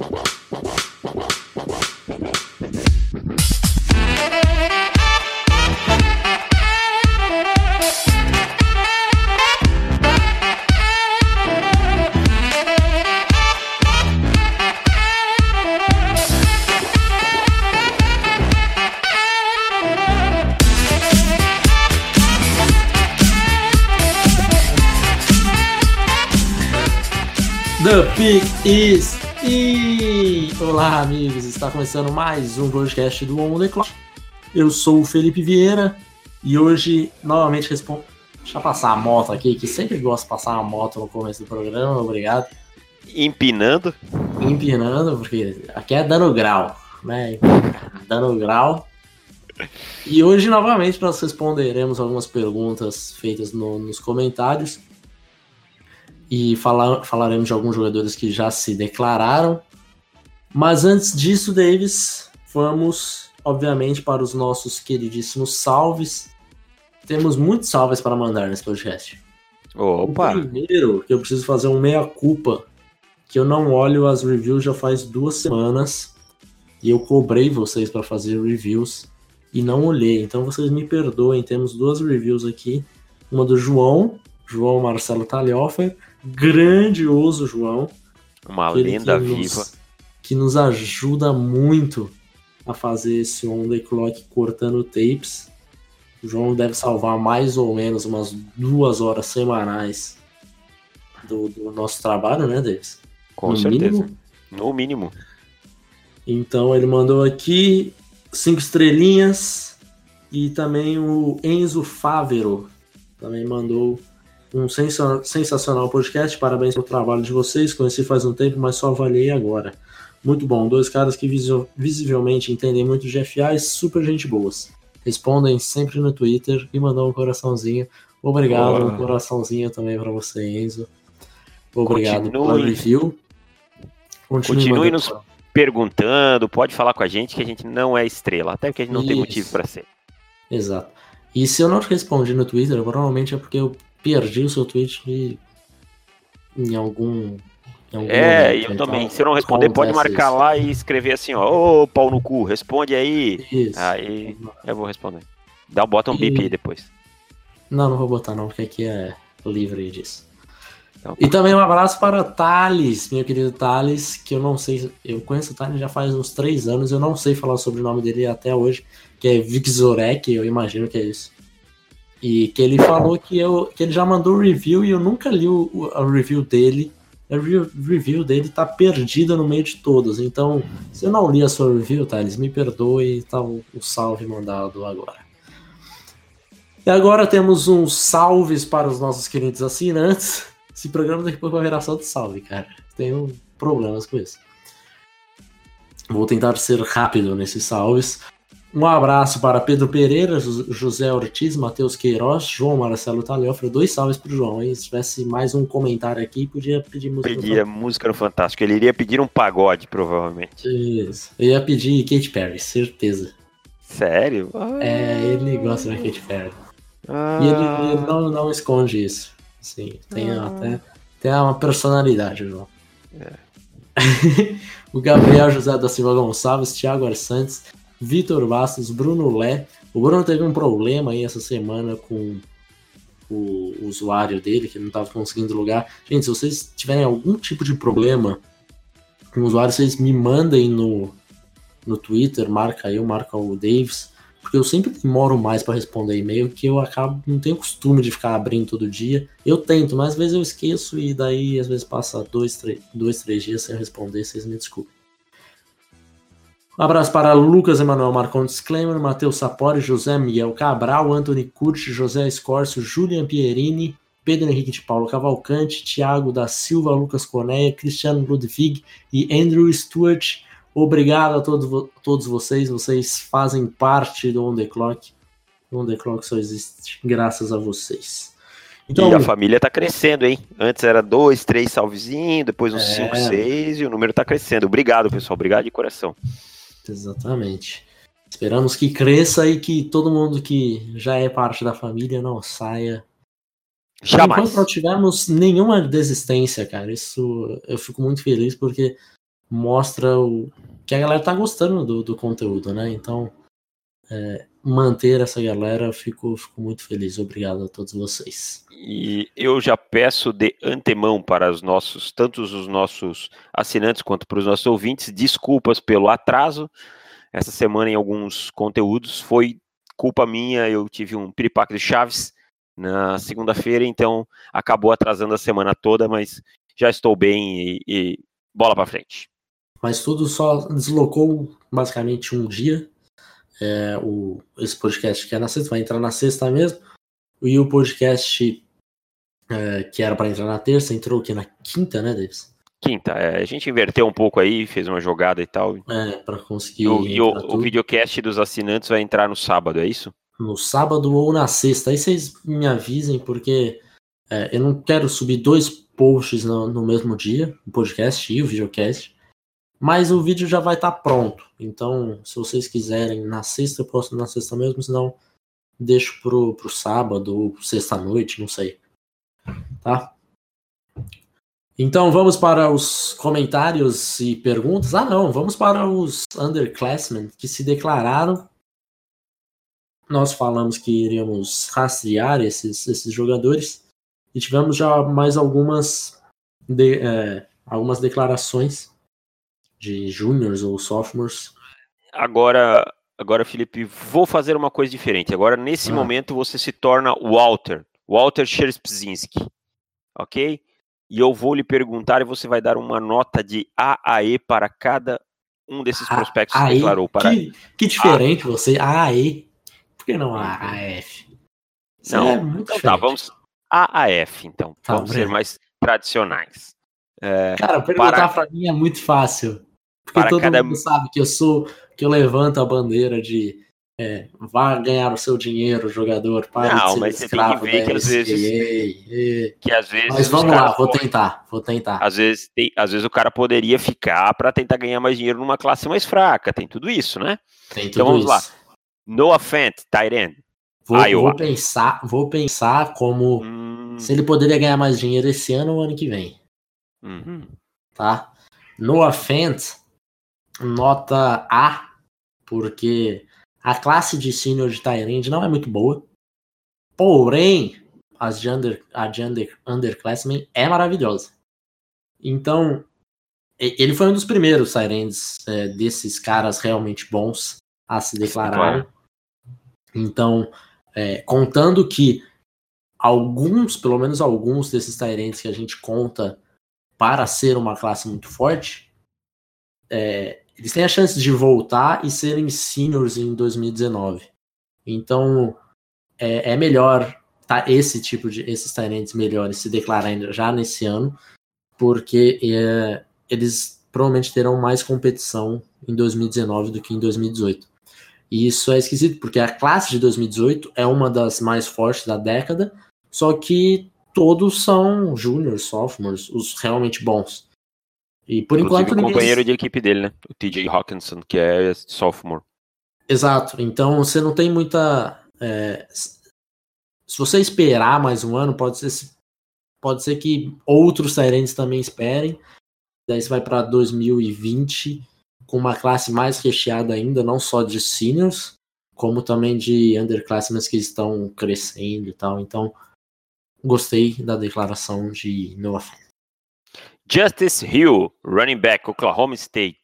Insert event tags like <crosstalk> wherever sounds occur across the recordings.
Wow. Olá, amigos! Está começando mais um podcast do On The Clock. Eu sou o Felipe Vieira e hoje, novamente, respondo. Deixa eu passar a moto aqui, que sempre gosto de passar a moto no começo do programa, obrigado. Empinando? Empinando, porque aqui é dando grau, né? Dando grau. E hoje, novamente, nós responderemos algumas perguntas feitas no, nos comentários e falar, falaremos de alguns jogadores que já se declararam. Mas antes disso, Davis, vamos, obviamente, para os nossos queridíssimos salves. Temos muitos salves para mandar nesse podcast. Opa! O primeiro, que eu preciso fazer um meia-culpa, que eu não olho as reviews já faz duas semanas, e eu cobrei vocês para fazer reviews e não olhei. Então vocês me perdoem, temos duas reviews aqui. Uma do João, João Marcelo Talhofer, grandioso João. Uma lenda viva. Nos, que nos ajuda muito a fazer esse on the clock cortando tapes. O João deve salvar mais ou menos umas duas horas semanais do, do nosso trabalho, né, Davis? Com no certeza. Mínimo. No mínimo. Então ele mandou aqui cinco estrelinhas e também o Enzo Fávero também mandou um sensacional podcast. Parabéns pelo trabalho de vocês. Conheci faz um tempo, mas só avaliei agora. Muito bom. Dois caras que visivelmente entendem muito de FA e super gente boas. Respondem sempre no Twitter e mandam um coraçãozinho. Obrigado, um coraçãozinho também para você, Enzo. Obrigado Continue. pelo review. Continue, Continue nos perguntando, pode falar com a gente que a gente não é estrela, até porque a gente não Isso. tem motivo para ser. Exato. E se eu não respondi no Twitter, provavelmente é porque eu perdi o seu tweet algum. Em algum é, momento, eu então, também. Se eu não responder, pode marcar isso. lá e escrever assim, ó, ô pau no cu, responde aí. Isso. Aí eu vou responder. Dá, bota um e... bip aí depois. Não, não vou botar não, porque aqui é livre disso. Então, e também um abraço para Thales, meu querido Thales, que eu não sei, eu conheço o Thales já faz uns três anos, eu não sei falar sobre o nome dele até hoje, que é Vixorek, eu imagino que é isso. E que ele falou que, eu, que ele já mandou review e eu nunca li o, o review dele. A review dele tá perdida no meio de todos. Então, se eu não li a sua review, Thales, me perdoe, tá o, salve mandado agora. E agora temos uns salves para os nossos queridos assinantes. Esse programa daqui a pouco vai virar só de salve, cara. Tenho problemas com isso. Vou tentar ser rápido nesses salves. Um abraço para Pedro Pereira, José Ortiz, Matheus Queiroz, João Marcelo Talhofra. Dois salves para o João, hein? Se tivesse mais um comentário aqui, podia pedir música. Pedia música no Fantástico. Ele iria pedir um pagode, provavelmente. Isso. Eu ia pedir Katy Perry, certeza. Sério? É, ele gosta da Katy Perry. Ah. E ele, ele, não, não esconde isso. Sim, tem ah. até tem uma personalidade, João. É. <laughs> o Gabriel José da Silva Gonçalves, Thiago Arsantes. Vitor Bastos, Bruno Lé. O Bruno teve um problema aí essa semana com o usuário dele, que não estava conseguindo lugar. Gente, se vocês tiverem algum tipo de problema com o usuário, vocês me mandem no, no Twitter, marca eu, marca o Davis, porque eu sempre demoro mais para responder e-mail, que eu acabo, não tenho costume de ficar abrindo todo dia. Eu tento, mas às vezes eu esqueço e daí às vezes passa dois, dois, três dias sem responder, vocês me desculpem. Um abraço para Lucas Emanuel Marcon Disclaimer, Matheus Sapori, José Miguel Cabral, Anthony Curti, José Escórcio, Julian Pierini, Pedro Henrique de Paulo Cavalcante, Thiago da Silva, Lucas Corneia, Cristiano Ludwig e Andrew Stewart. Obrigado a todos, todos vocês, vocês fazem parte do On The Clock. O On The Clock só existe graças a vocês. Então, e a família está crescendo, hein? Antes era dois, três salvezinhos, depois uns é... cinco, seis, e o número está crescendo. Obrigado, pessoal. Obrigado de coração. Exatamente. Esperamos que cresça e que todo mundo que já é parte da família não saia. Jamais. Enquanto não tivermos nenhuma desistência, cara, isso eu fico muito feliz porque mostra o, que a galera tá gostando do, do conteúdo, né? Então, é, manter essa galera, fico, fico muito feliz. Obrigado a todos vocês. E eu já peço de antemão para os nossos, tanto os nossos assinantes quanto para os nossos ouvintes, desculpas pelo atraso. Essa semana em alguns conteúdos foi culpa minha, eu tive um piripaque de chaves na segunda-feira, então acabou atrasando a semana toda, mas já estou bem e, e bola para frente. Mas tudo só deslocou basicamente um dia. É, o, esse podcast que é na sexta, vai entrar na sexta mesmo. E o podcast é, que era para entrar na terça, entrou aqui na quinta, né, Davis? Quinta, é, a gente inverteu um pouco aí, fez uma jogada e tal. É, para conseguir. O, e o, o videocast dos assinantes vai entrar no sábado, é isso? no sábado ou na sexta. Aí vocês me avisem, porque é, eu não quero subir dois posts no, no, mesmo dia, o podcast e o videocast. Mas o vídeo já vai estar tá pronto. Então, se vocês quiserem, na sexta eu posto na sexta mesmo, senão deixo pro, pro sábado ou sexta-noite, não sei. Tá? Então vamos para os comentários e perguntas. Ah, não, vamos para os underclassmen que se declararam nós falamos que iríamos rastrear esses, esses jogadores e tivemos já mais algumas, de, é, algumas declarações de júniors ou sophomores. Agora, agora, Felipe, vou fazer uma coisa diferente. Agora, nesse ah. momento, você se torna Walter, Walter Scherpzinski, ok? E eu vou lhe perguntar e você vai dar uma nota de AAE para cada um desses prospectos que declarou. Para... Que, que diferente a... você, AAE que não a AF? Isso não, é muito então tá, vamos AAF, então. Tá, vamos ser mais tradicionais. É, Cara, perguntar para... pra mim é muito fácil. Porque todo cada... mundo sabe que eu sou, que eu levanto a bandeira de é, vá ganhar o seu dinheiro, jogador, para não, mas você tem que ver que às vezes, que às vezes Mas vamos lá, vou tentar, vou tentar. Às vezes, tem, às vezes o cara poderia ficar para tentar ganhar mais dinheiro numa classe mais fraca, tem tudo isso, né? Tem então tudo então vamos isso. lá. Noah Fant, tight end. Vou, vou, pensar, vou pensar como hum. se ele poderia ganhar mais dinheiro esse ano ou ano que vem. Uhum. Tá? Noah Fant, nota A, porque a classe de senior de Tyrande não é muito boa. Porém, as de under, a de under, underclassmen é maravilhosa. Então, ele foi um dos primeiros Tyrands é, desses caras realmente bons a se declarar. Então, é, contando que alguns, pelo menos alguns desses Tyrants que a gente conta para ser uma classe muito forte, é, eles têm a chance de voltar e serem seniors em 2019. Então, é, é melhor tá, esse tipo de esses Tyrants melhores se declararem já nesse ano, porque é, eles provavelmente terão mais competição em 2019 do que em 2018. E isso é esquisito, porque a classe de 2018 é uma das mais fortes da década, só que todos são juniors, sophomores, os realmente bons. E por Inclusive, enquanto. O ninguém... companheiro de equipe dele, né? O TJ Hawkinson, que é sophomore. Exato. Então você não tem muita. É... Se você esperar mais um ano, pode ser, pode ser que outros Tyrants também esperem. Daí você vai para 2020 com uma classe mais recheada ainda, não só de seniors, como também de underclassmen que estão crescendo e tal. Então, gostei da declaração de Noah Fan. Justice Hill, running back, Oklahoma State.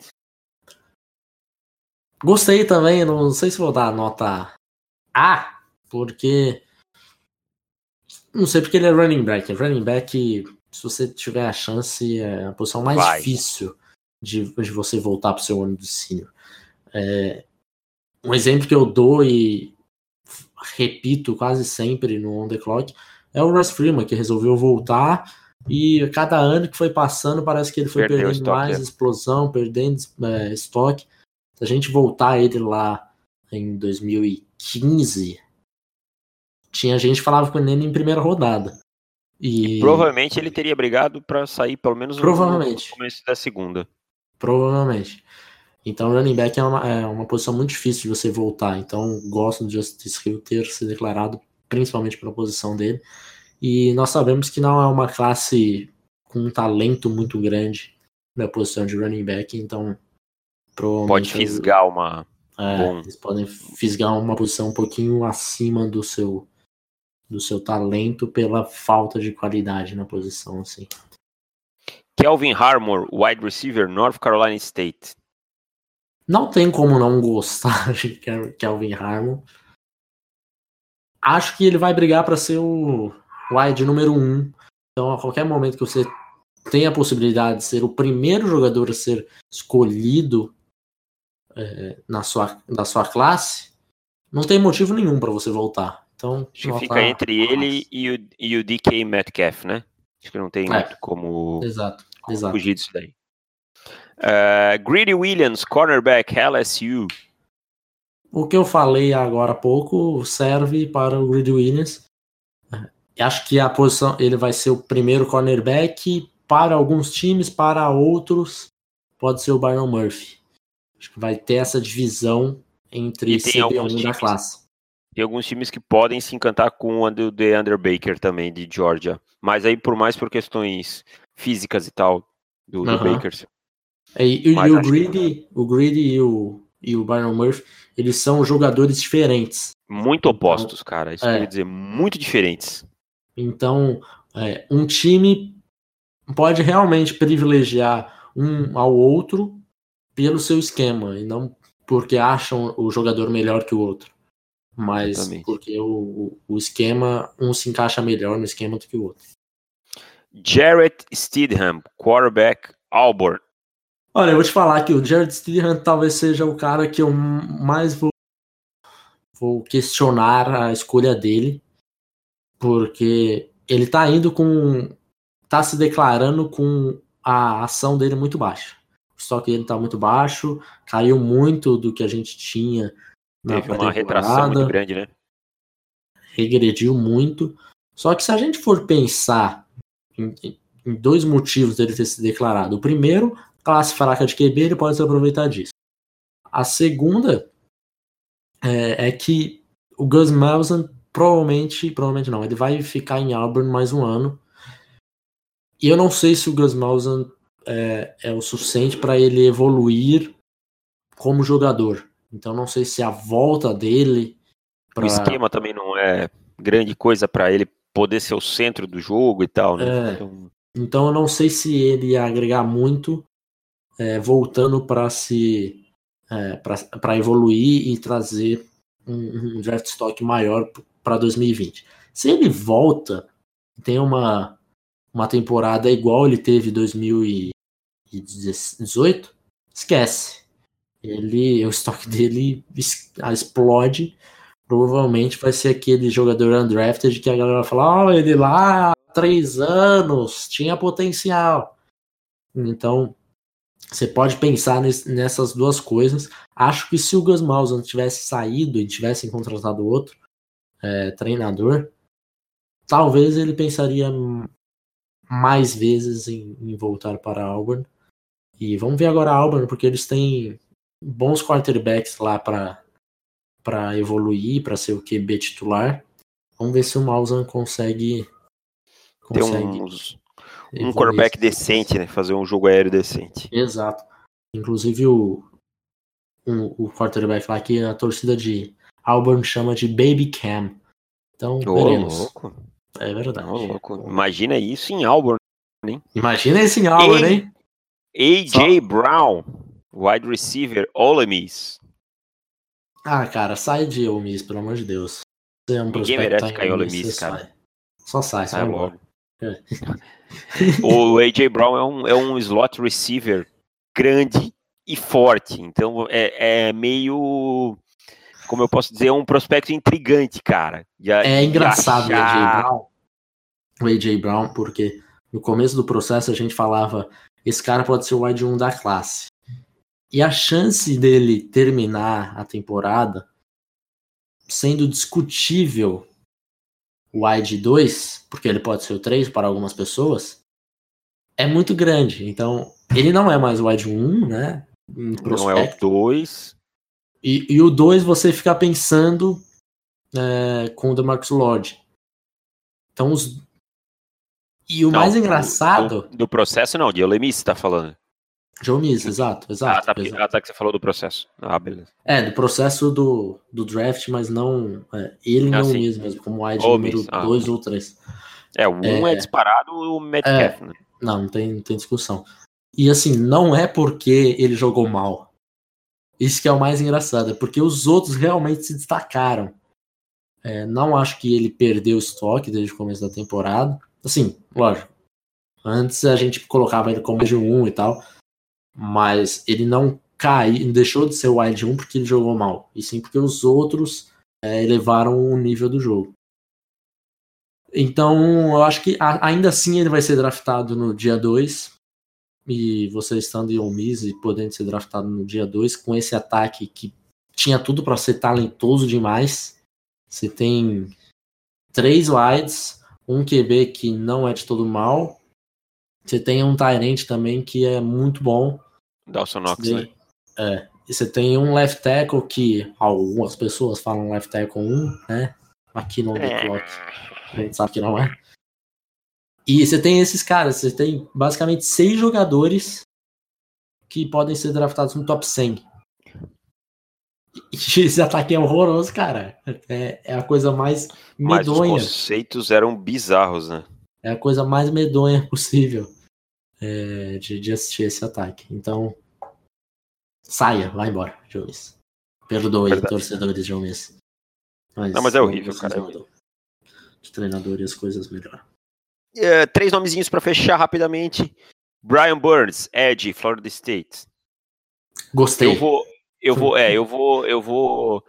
Gostei também, não sei se vou dar a nota A, porque. Não sei porque ele é running back. Running back, se você tiver a chance, é a posição mais Vai. difícil de, de você voltar para o seu ano de senior. É, um exemplo que eu dou e repito quase sempre no On The Clock é o Russ Freeman, que resolveu voltar e cada ano que foi passando parece que ele foi Perdeu perdendo estoque, mais é. explosão, perdendo é, estoque. Se a gente voltar ele lá em 2015, tinha gente que falava com ele em primeira rodada. E... e provavelmente ele teria brigado para sair pelo menos provavelmente. no começo da segunda. Provavelmente. Então, running back é uma, é uma posição muito difícil de você voltar. Então, gosto do Justice Hill ter se declarado, principalmente pela posição dele. E nós sabemos que não é uma classe com um talento muito grande na posição de running back, então pode fisgar uma é, Bom. eles podem fisgar uma posição um pouquinho acima do seu do seu talento pela falta de qualidade na posição assim. Kelvin Harmon, wide receiver, North Carolina State. Não tem como não gostar <laughs> de Kelvin Harmon. Acho que ele vai brigar para ser o wide número um. Então, a qualquer momento que você tem a possibilidade de ser o primeiro jogador a ser escolhido é, na, sua, na sua classe, não tem motivo nenhum para você voltar. Então, Acho que fica entre ele e o, e o DK Metcalf, né? Acho que não tem é. muito como, exato, como exato. fugir disso daí. Uh, Greedy Williams, cornerback, LSU. O que eu falei agora há pouco serve para o Greedy Williams. Acho que a posição ele vai ser o primeiro cornerback para alguns times, para outros pode ser o Byron Murphy. Acho que vai ter essa divisão entre CB1 da classe. Tem alguns times que podem se encantar com o DeAndre Baker também, de Georgia. Mas aí, por mais por questões físicas e tal, do, do Baker. É, e, e o, Greedy, o Greedy e o, e o Byron Murphy, eles são jogadores diferentes. Muito opostos, cara. Isso é, quer dizer, muito diferentes. Então, é, um time pode realmente privilegiar um ao outro pelo seu esquema e não porque acham o jogador melhor que o outro, mas Exatamente. porque o, o esquema um se encaixa melhor no esquema do que o outro. Jarrett Stidham, quarterback Auburn. Olha, eu vou te falar que o Jared Stidham talvez seja o cara que eu mais vou, vou questionar a escolha dele, porque ele tá indo com. tá se declarando com a ação dele muito baixa o estoque dele está muito baixo, caiu muito do que a gente tinha na Teve uma retração muito grande, né? Regrediu muito. Só que se a gente for pensar em, em dois motivos dele ter se declarado. O primeiro, classe fraca de QB, ele pode se aproveitar disso. A segunda é, é que o Gus Malzahn provavelmente, provavelmente não, ele vai ficar em Auburn mais um ano. E eu não sei se o Gus Malzahn é, é o suficiente para ele evoluir como jogador. Então não sei se a volta dele. Pra... O esquema também não é grande coisa para ele poder ser o centro do jogo e tal, né? É, então... então eu não sei se ele ia agregar muito é, voltando para se é, para evoluir e trazer um, um draft stock maior para 2020. Se ele volta, tem uma, uma temporada igual ele teve em 2018, esquece. Ele, o estoque dele explode. Provavelmente vai ser aquele jogador undrafted que a galera vai falar: oh, ele lá há três anos tinha potencial. Então, você pode pensar nessas duas coisas. Acho que se o Gus Malzahn tivesse saído e tivesse contratado outro é, treinador, talvez ele pensaria mais vezes em, em voltar para Auburn. E vamos ver agora a Auburn, porque eles têm bons quarterbacks lá para para evoluir, para ser o QB titular. Vamos ver se o Malzahn consegue, consegue ter uns, um quarterback decente, né? Fazer um jogo aéreo decente. Exato. Inclusive o, o, o quarterback lá que a torcida de Auburn chama de Baby Cam. Então, oh, veremos. Louco. É verdade. Oh, louco. Imagina isso em Auburn, hein? Imagina isso em Auburn, A hein? AJ Brown, wide receiver, Ole Miss. Ah, cara, sai de Ole Miss, pelo amor de Deus. Você é um Ninguém merece cair Ole Miss, cara. Sai. Só sai, sai logo. É. <laughs> o AJ Brown é um, é um slot receiver grande e forte, então é, é meio como eu posso dizer, é um prospecto intrigante, cara. é engraçado achar... o AJ Brown. O AJ Brown, porque no começo do processo a gente falava esse cara pode ser o wide 1 da classe. E a chance dele terminar a temporada sendo discutível o wide 2, porque ele pode ser o 3 para algumas pessoas, é muito grande. Então, ele não é mais o wide 1, né? Não é o 2. E, e o 2 você fica pensando é, com o DeMarcus Lodge. Então os. E o não, mais engraçado. Do, do, processo não, de Olemis tá falando. Joe Miss, exato, exato. Ah, tá, exato. Ah, tá que você falou do processo. Ah, beleza. É, do processo do, do draft, mas não. É, ele Ah, não sim. mesmo, mesmo, como wide Oh, número Miss, ah. 2 ou 3. É, o um é, É. disparado o Metcalf, né? Não, não tem, não tem discussão. E assim, não é porque ele jogou mal. Isso que é o mais engraçado, é porque os outros realmente se destacaram. É, não acho que ele perdeu o estoque desde o começo da temporada. Assim, lógico. Antes a gente colocava ele como de 1 e tal. Mas ele não caiu, deixou de ser o wide 1 porque ele jogou mal. E sim porque os outros é, elevaram o nível do jogo. Então, eu acho que a- ainda assim ele vai ser draftado no dia 2. E você estando em Ole Miss e podendo ser draftado no dia 2 com esse ataque que tinha tudo para ser talentoso demais. Você tem três wides, um QB que não é de todo mal. Você tem um Tyrant também que é muito bom. Dawson Knox, né? É. E você tem um left tackle que algumas pessoas falam left tackle 1, né? Aqui no The Clock. A gente sabe que não é. E você tem esses caras, você tem basicamente seis jogadores que podem ser draftados no top 100. <laughs> E esse ataque é horroroso, cara. É, é a coisa mais Mas os medonha. conceitos eram bizarros, né? É a coisa mais medonha possível é, de, de assistir esse ataque. Então, saia, vai embora, Jones. Perdoe, Verdade. torcedores de Jones. Mas, Não, mas é horrível, cara, é. De treinador e as coisas melhoram. É, três nomezinhos pra fechar rapidamente. Brian Burns, Ed, Florida State. Gostei. Eu vou, eu vou, é, eu vou, eu vou.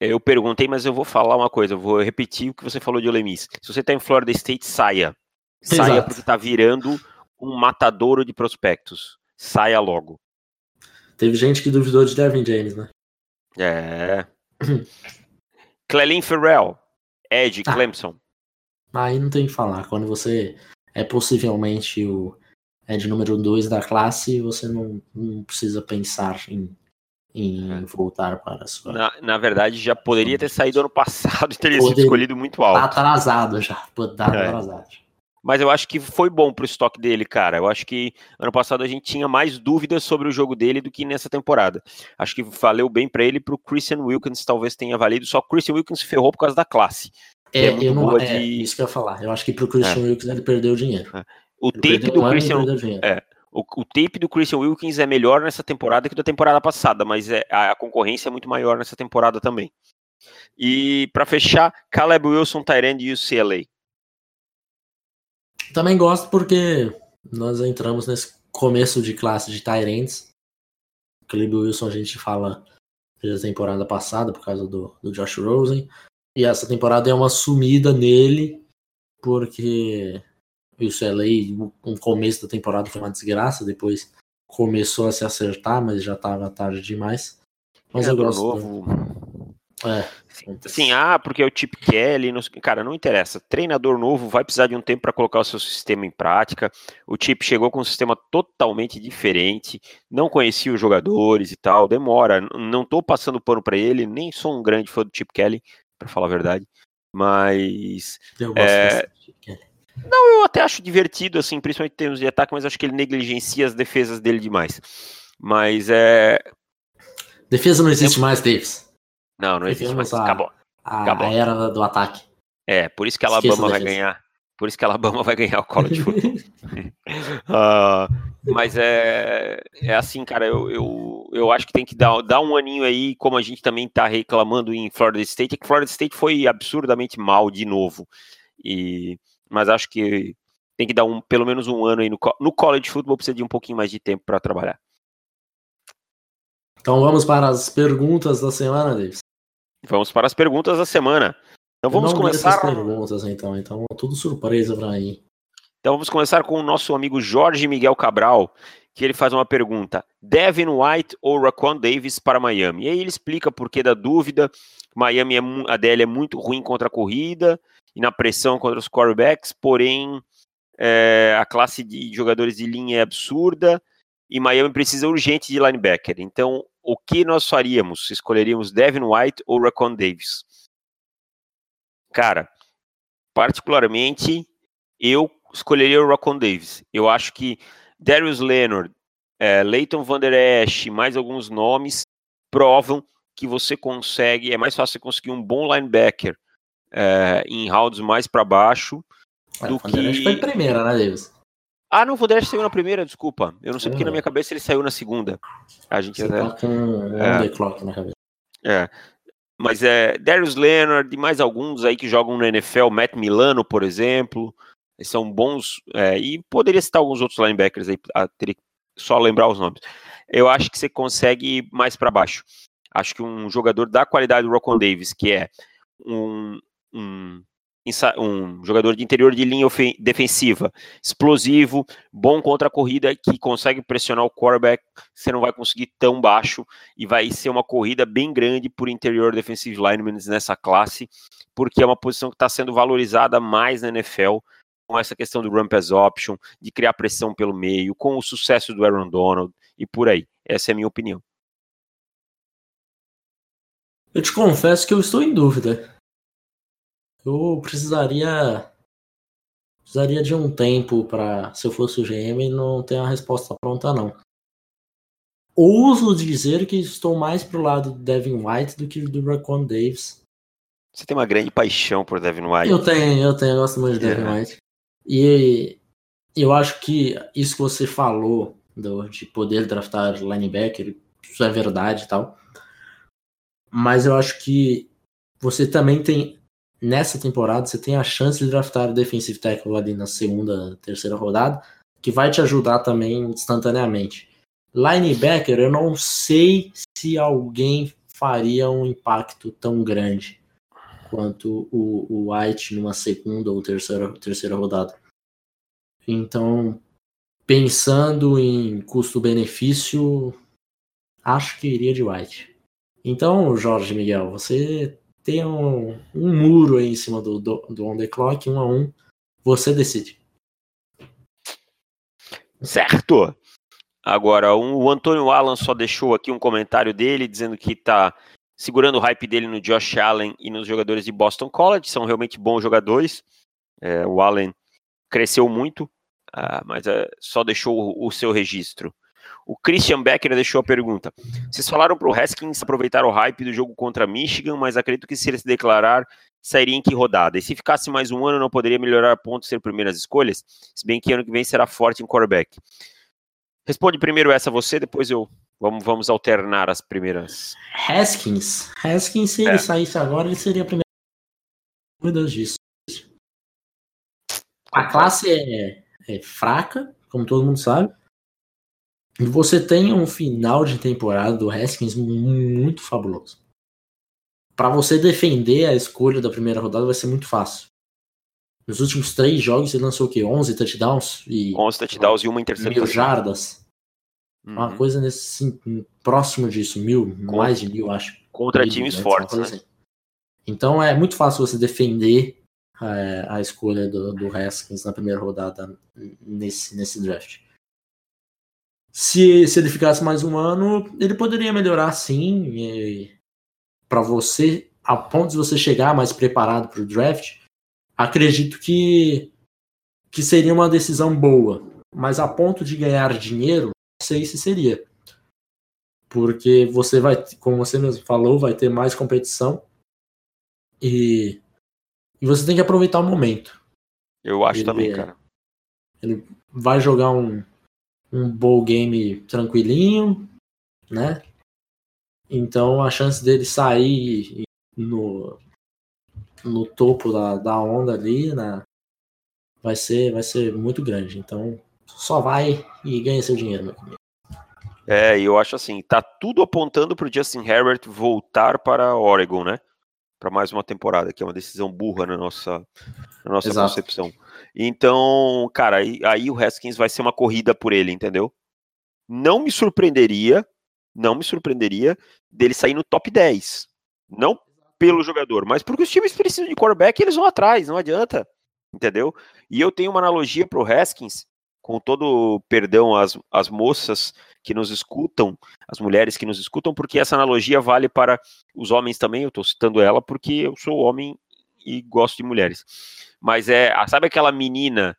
Eu perguntei, mas eu vou falar uma coisa. Eu vou repetir o que você falou de Ole Miss. Se você tá em Florida State, saia. Saia Exato. porque tá virando um matadouro de prospectos. Saia logo. Teve gente que duvidou de Devin James, né? É. <clears throat> Clelin Ferrell, Ed, Ah. Clemson. Aí não tem o que falar. Quando você é possivelmente o é de número 2 da classe, você não, não precisa pensar em, em É. voltar para a sua. Na, na verdade, já poderia ter saído ano passado <laughs> e teria sido escolhido muito Tá alto. atrasado já. Tá É. atrasado. Mas eu acho que foi bom pro estoque dele, cara. Eu acho que ano passado a gente tinha mais dúvidas sobre o jogo dele do que nessa temporada. Acho que valeu bem pra ele pro Christian Wilkins talvez tenha valido. Só Christian Wilkins ferrou por causa da classe. É, é muito não, é de- isso que eu ia falar. Eu acho que pro Christian Wilkins ele perdeu dinheiro. O Ele tape do Christian dinheiro. é. o, o tape do Christian Wilkins é melhor nessa temporada que da temporada passada, mas é, a, a concorrência é muito maior nessa temporada também. E pra fechar, Caleb Wilson, Tyrande e UCLA. Também gosto porque nós entramos nesse começo de classe de Tyrants. Caleb Wilson a gente fala desde a temporada passada por causa do, do Josh Rosen. E essa temporada é uma sumida nele, porque o UCLA, no começo da temporada foi uma desgraça, depois começou a se acertar, mas já estava tarde demais. Mas eu Treinador gosto. novo. É, Assim, ah, porque é o Chip Kelly, não cara, não interessa. Treinador novo vai precisar de um tempo para colocar o seu sistema em prática. O Chip chegou com um sistema totalmente diferente, não conhecia os jogadores e tal, demora. Não tô passando pano para ele, nem sou um grande fã do Chip Kelly, para falar a verdade, mas eu gosto É, bastante. eu até acho divertido, assim, principalmente em termos de ataque, mas acho que ele negligencia as defesas dele demais. Mas é. Defesa não existe mais, Davis. Não, não existe mais. A- Acabou. A, Acabou. a era do ataque. É, por isso que a Alabama vai defesa. ganhar. Por isso que a Alabama <laughs> vai ganhar o college football. <laughs> <laughs> Ah, mas é, é assim, cara, eu, eu, eu acho que tem que dar, dar um aninho aí, como a gente também tá reclamando em Florida State, é que Florida State foi absurdamente mal de novo. E, mas acho que tem que dar um, pelo menos um ano aí no, no college football, precisa de um pouquinho mais de tempo para trabalhar. Então vamos para as perguntas da semana, Davis. Vamos para as perguntas da semana. Então vamos vi essas começar. perguntas, então. Então, tudo surpresa pra mim. Então vamos começar com o nosso amigo Jorge Miguel Cabral, que ele faz uma pergunta: Devin White ou Raquan Davis para Miami? E aí ele explica por que da dúvida. Miami é a DL é muito ruim contra a corrida e na pressão contra os quarterbacks, porém é, a classe de jogadores de linha é absurda e Miami precisa urgente de linebacker. Então, o que nós faríamos? Escolheríamos Devin White ou Raquan Davis? Cara, particularmente, eu escolheria o Raquan Davis. Eu acho que Darius Leonard é, Leighton Van Der Esch, mais alguns nomes, provam que você consegue, é mais fácil você conseguir um bom linebacker é, em rounds mais para baixo é, do que... foi primeira, né, Davis? Ah, não, o Van saiu na primeira, desculpa. Eu não sei porque na minha cabeça ele saiu na segunda. A gente Você tá com um é, clock na cabeça. É. Mas é Darius Leonard e mais alguns aí que jogam no NFL, Matt Milano, por exemplo. São bons. É, e poderia citar alguns outros linebackers aí, teria só lembrar os nomes. Eu acho que você consegue ir mais para baixo. Acho que um jogador da qualidade do Rocco Davis, que é um, um um jogador de interior de linha defensiva, explosivo, bom contra a corrida, que consegue pressionar o quarterback, você não vai conseguir tão baixo e vai ser uma corrida bem grande por interior defensive linemen nessa classe, porque é uma posição que está sendo valorizada mais na NFL com essa questão do run pass option, de criar pressão pelo meio, com o sucesso do Aaron Donald e por aí. Essa é a minha opinião. Eu te confesso que eu estou em dúvida. Eu precisaria precisaria de um tempo para, se eu fosse o GM, não ter uma resposta pronta não. Ouso dizer que estou mais pro lado do Devin White do que do Raquan Davis. Você tem uma grande paixão por Devin White. Eu tenho, eu tenho, eu gosto muito de Devin é. White. E eu acho que isso que você falou do, de poder draftar linebacker, isso é verdade e tal. Mas eu acho que você também tem nessa temporada você tem a chance de draftar o defensive tackle ali na segunda, terceira rodada, que vai te ajudar também instantaneamente. Linebacker, eu não sei se alguém faria um impacto tão grande quanto o, o White numa segunda ou terceira, terceira rodada. Então, pensando em custo-benefício, acho que iria de White. Então, Jorge Miguel, você tem um, um muro aí em cima do, do, do on the clock, um a um. Você decide. Certo. Agora, um, o Antônio Allan só deixou aqui um comentário dele dizendo que está segurando o hype dele no Josh Allen e nos jogadores de Boston College. São realmente bons jogadores. É, o Allen cresceu muito, uh, mas uh, só deixou o, o seu registro. O Christian Becker deixou a pergunta. Vocês falaram para o Haskins aproveitar o hype do jogo contra Michigan, mas acredito que se ele se declarar, sairia em que rodada? E se ficasse mais um ano, não poderia melhorar pontos ser primeiras escolhas? Se bem que ano que vem será forte em quarterback. Responde primeiro essa você, depois eu vamos, vamos alternar as primeiras. Haskins. Haskins, se é. ele saísse agora, ele seria a primeira dúvidas disso. A classe é, é fraca, como todo mundo sabe. E você tem um final de temporada do Haskins muito fabuloso. Para você defender a escolha da primeira rodada vai ser muito fácil. Nos últimos três jogos ele lançou o quê? 11 touchdowns? E 11 touchdowns e uma interceptação. Mil jardas. Uhum. Uma coisa nesse próximo disso, mil, mais de mil, acho. Contra mil, times né? fortes, né? Assim. Então é muito fácil você defender é, a escolha do, do Haskins na primeira rodada nesse, nesse draft. Se, se ele ficasse mais um ano, ele poderia melhorar sim. Para você, a ponto de você chegar mais preparado para o draft, acredito que, que seria uma decisão boa. Mas a ponto de ganhar dinheiro, sei se seria. Porque você vai, como você mesmo falou, vai ter mais competição. E, e você tem que aproveitar o momento. Eu acho ele, também, cara. Ele vai jogar um, um bowl game tranquilinho, né? Então a chance dele sair no, no topo da, da onda ali, né? Vai ser, vai ser muito grande. Então só vai e ganha seu dinheiro, meu. É, e eu acho assim, tá tudo apontando pro Justin Herbert voltar para Oregon, né? Para mais uma temporada, que é uma decisão burra na nossa, na nossa concepção. Então, cara, aí, aí o Haskins vai ser uma corrida por ele, entendeu? Não me surpreenderia, não me surpreenderia dele sair no top 10. Não pelo jogador, mas porque os times precisam de quarterback eles vão atrás, não adianta. Entendeu? E eu tenho uma analogia pro Haskins, com todo perdão às, às moças que nos escutam, as mulheres que nos escutam, porque essa analogia vale para os homens também, eu estou citando ela porque eu sou homem e gosto de mulheres. Mas é, sabe aquela menina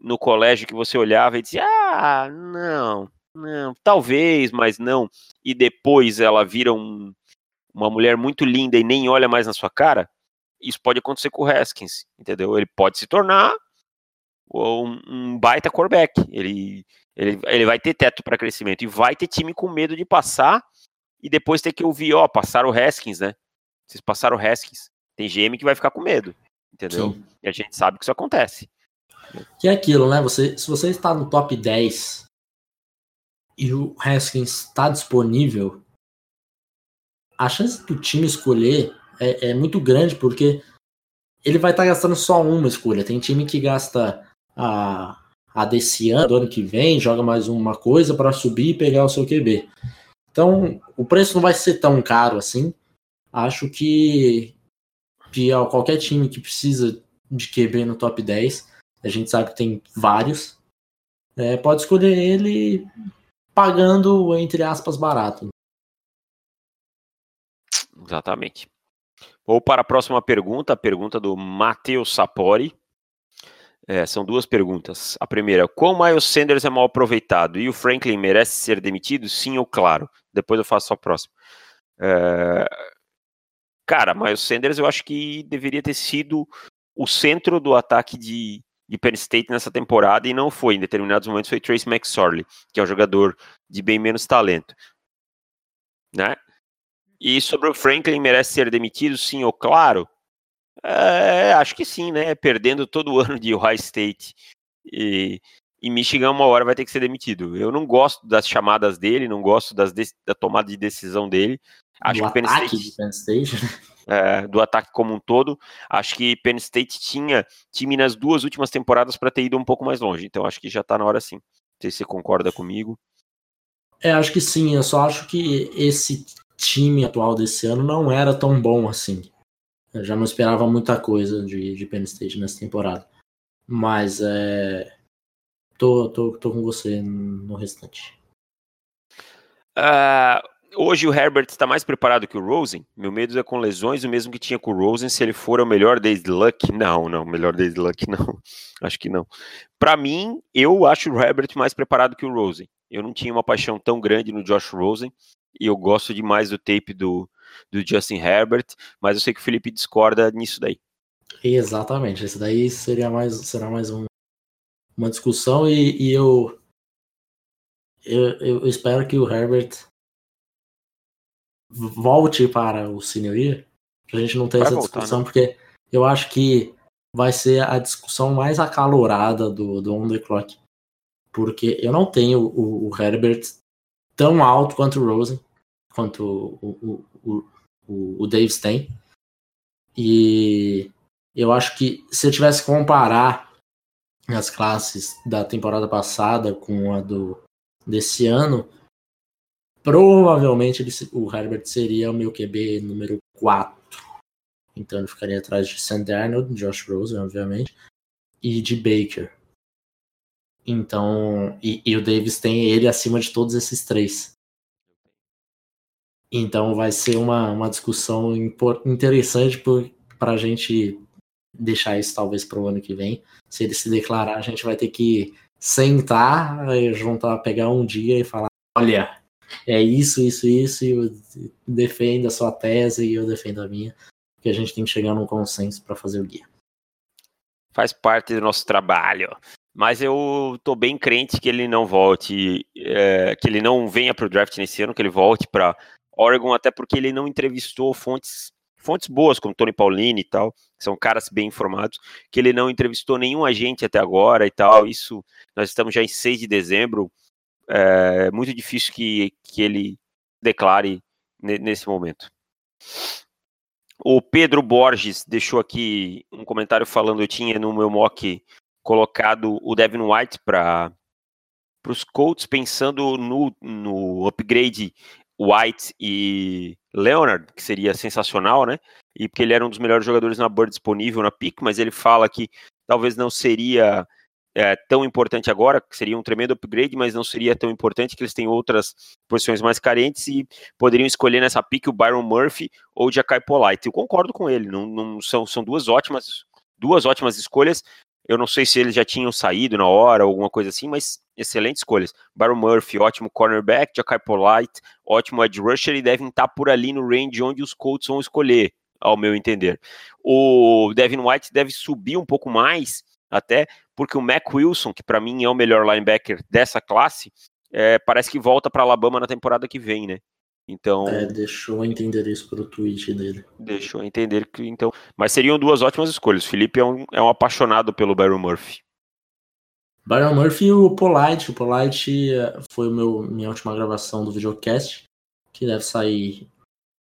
no colégio que você olhava e dizia: "Ah, não, não, talvez, mas não, e depois ela vira um, uma mulher muito linda e nem olha mais na sua cara, isso pode acontecer com o Haskins, entendeu? Ele pode se tornar um, um baita quarterback. Ele, ele, ele vai ter teto para crescimento e vai ter time com medo de passar e depois ter que ouvir, ó, passaram o Haskins, né? Vocês passaram o Haskins. Tem GM que vai ficar com medo, entendeu? Sim. E a gente sabe que isso acontece. Que é aquilo, né? Você, se você está no top 10 e o Haskins está disponível, a chance do time escolher é, é muito grande, porque ele vai estar tá gastando só uma escolha. Tem time que gasta a, a desse ano, do ano que vem, joga mais uma coisa para subir e pegar o seu QB. Então, o preço não vai ser tão caro assim. Acho que, que qualquer time que precisa de QB no top 10, a gente sabe que tem vários, é, pode escolher ele pagando, entre aspas, barato. Exatamente. Vou para a próxima pergunta, a pergunta do Matheus Sapori. É, são duas perguntas. A primeira, como Miles Sanders é mal aproveitado e o Franklin merece ser demitido? Sim ou claro? Depois eu faço a próxima. É... Cara, Miles Sanders eu acho que deveria ter sido o centro do ataque de, de Penn State nessa temporada e não foi. Em determinados momentos foi Trace McSorley, que é um jogador de bem menos talento. Né? E sobre o Franklin merece ser demitido, sim ou claro? É, acho que sim, né? Perdendo todo <laughs> ano de Ohio State e, e Michigan, uma hora vai ter que ser demitido. Eu não gosto das chamadas dele, não gosto das da tomada de decisão dele. Acho do que Penn State, Penn State. É, do ataque como um todo. Acho que Penn State tinha time nas duas últimas temporadas para ter ido um pouco mais longe. Então acho que já está na hora sim. Não sei se você concorda comigo. É, acho que sim. Eu só acho que esse time atual desse ano não era tão bom assim. Eu já não esperava muita coisa de, de Penn State nessa temporada. Mas é. Tô, tô, tô com você no restante. Uh, hoje o Herbert está mais preparado que o Rosen. Meu medo é com lesões, o mesmo que tinha com o Rosen. Se ele for o melhor desde Luck, não, não, melhor desde Luck, não. <laughs> Acho que não. Para mim, eu acho o Herbert mais preparado que o Rosen. Eu não tinha uma paixão tão grande no Josh Rosen e eu gosto demais do tape do, do Justin Herbert, mas eu sei que o Felipe discorda nisso daí. Exatamente, esse daí seria mais, será mais um, uma discussão e, e eu, eu, eu espero que o Herbert volte para o senior year, pra gente não ter vai essa voltar, discussão, né? porque eu acho que vai ser a discussão mais acalorada do, do On The Clock. Porque eu não tenho o, o Herbert tão alto quanto o Rosen, quanto o, o, o, o Davis tem. E eu acho que se eu tivesse que comparar as classes da temporada passada com a do desse ano, provavelmente ele, o Herbert seria o meu QB número 4. Então ele ficaria atrás de Sam Josh Rosen, obviamente, e de Baker. Então, e, e, o Davis tem ele acima de todos esses três. Então vai ser uma, uma discussão interessante para a gente deixar isso talvez para o ano que vem. Se ele se declarar, a gente vai ter que sentar, juntar, pegar um dia e falar: olha, é isso, isso, isso, e eu defendo a sua tese e eu defendo a minha, que a gente tem que chegar num consenso para fazer o guia. Faz parte do nosso trabalho mas eu tô bem crente que ele não volte, é, que ele não venha para o draft nesse ano, que ele volte para Oregon, até porque ele não entrevistou fontes fontes boas, como Tony Paulini e tal, que são caras bem informados, que ele não entrevistou nenhum agente até agora e tal. Isso, nós estamos já em 6 de dezembro, é muito difícil que, que ele declare nesse momento. O Pedro Borges deixou aqui um comentário falando, eu tinha no meu mock colocado o Devin White para os Colts, pensando no, no upgrade White e Leonard, que seria sensacional, né? E porque ele era um dos melhores jogadores na board disponível na pick, mas ele fala que talvez não seria é, tão importante agora, que seria um tremendo upgrade, mas não seria tão importante que eles têm outras posições mais carentes e poderiam escolher nessa pick o Byron Murphy ou o Jackai Polite. Eu concordo com ele, não, não são, são duas ótimas duas ótimas escolhas, eu não sei se eles já tinham saído na hora, alguma coisa assim, mas excelentes escolhas. Baron Murphy, ótimo cornerback, Jackai Polite, ótimo edge rusher e devem estar por ali no range onde os Colts vão escolher, ao meu entender. O Devin White deve subir um pouco mais, até porque o Mac Wilson, que para mim é o melhor linebacker dessa classe, é, parece que volta para Alabama na temporada que vem, né? Então. É, deixou entender isso pro tweet dele. Deixou entender que. Então. Mas seriam duas ótimas escolhas. O Felipe é um, é um apaixonado pelo Byron Murphy. Byron Murphy e o Polite. O Polite é, foi meu, minha última gravação do videocast, que deve sair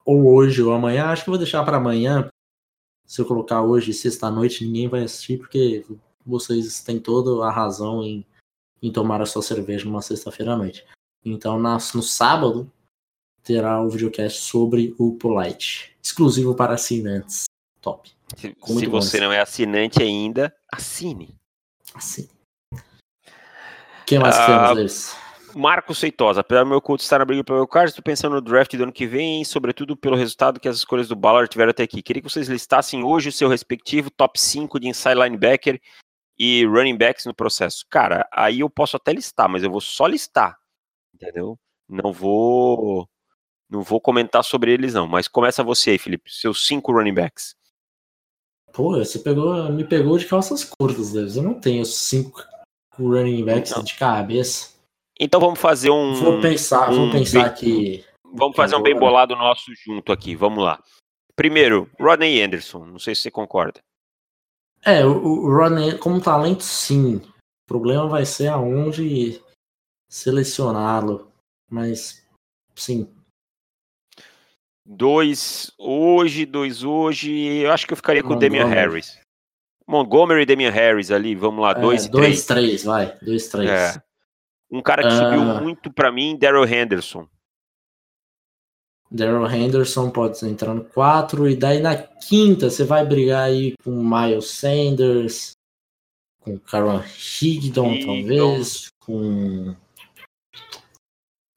ou hoje ou amanhã. Acho que vou deixar para amanhã. Se eu colocar hoje, sexta-noite, ninguém vai assistir, porque vocês têm toda a razão em, em tomar a sua cerveja numa sexta-feira à noite. Então, no sábado, terá o videocast sobre o Polite, exclusivo para assinantes. Top. Se, se você não é assinante ainda, assine. Assine. Quem mais uh, temos desse? Marcos Seitosa, apesar do meu culto estar na briga pelo meu card, estou pensando no draft do ano que vem, sobretudo pelo resultado que as escolhas do Ballard tiveram até aqui. Queria que vocês listassem hoje o seu respectivo top 5 de inside linebacker e running backs no processo. Cara, aí eu posso até listar, mas eu vou só listar, entendeu? Não vou não vou comentar sobre eles, não. Mas começa você aí, Felipe. Seus cinco running backs. Pô, você pegou, me pegou de calças curtas, Deus. Eu não tenho cinco running backs não. de cabeça. Então vamos fazer um. Vou pensar, um, vou pensar que. Vamos fazer um bem bolado nosso junto aqui. Vamos lá. Primeiro, Rodney Anderson. Não sei se você concorda. É, o, o Rodney, como talento, sim. O problema vai ser aonde selecioná-lo. Mas, sim, Dois hoje, dois hoje. Eu acho que eu ficaria com o Damian Harris. Montgomery e Damian Harris ali, vamos lá, dois é, dois, três. três, vai, dois, três. É. Um cara que uh... subiu ah. muito para mim, Daryl Henderson. Daryl Henderson pode entrar no 4, e daí na quinta você vai brigar aí com Miles Sanders, com Caron Higdon, talvez, com.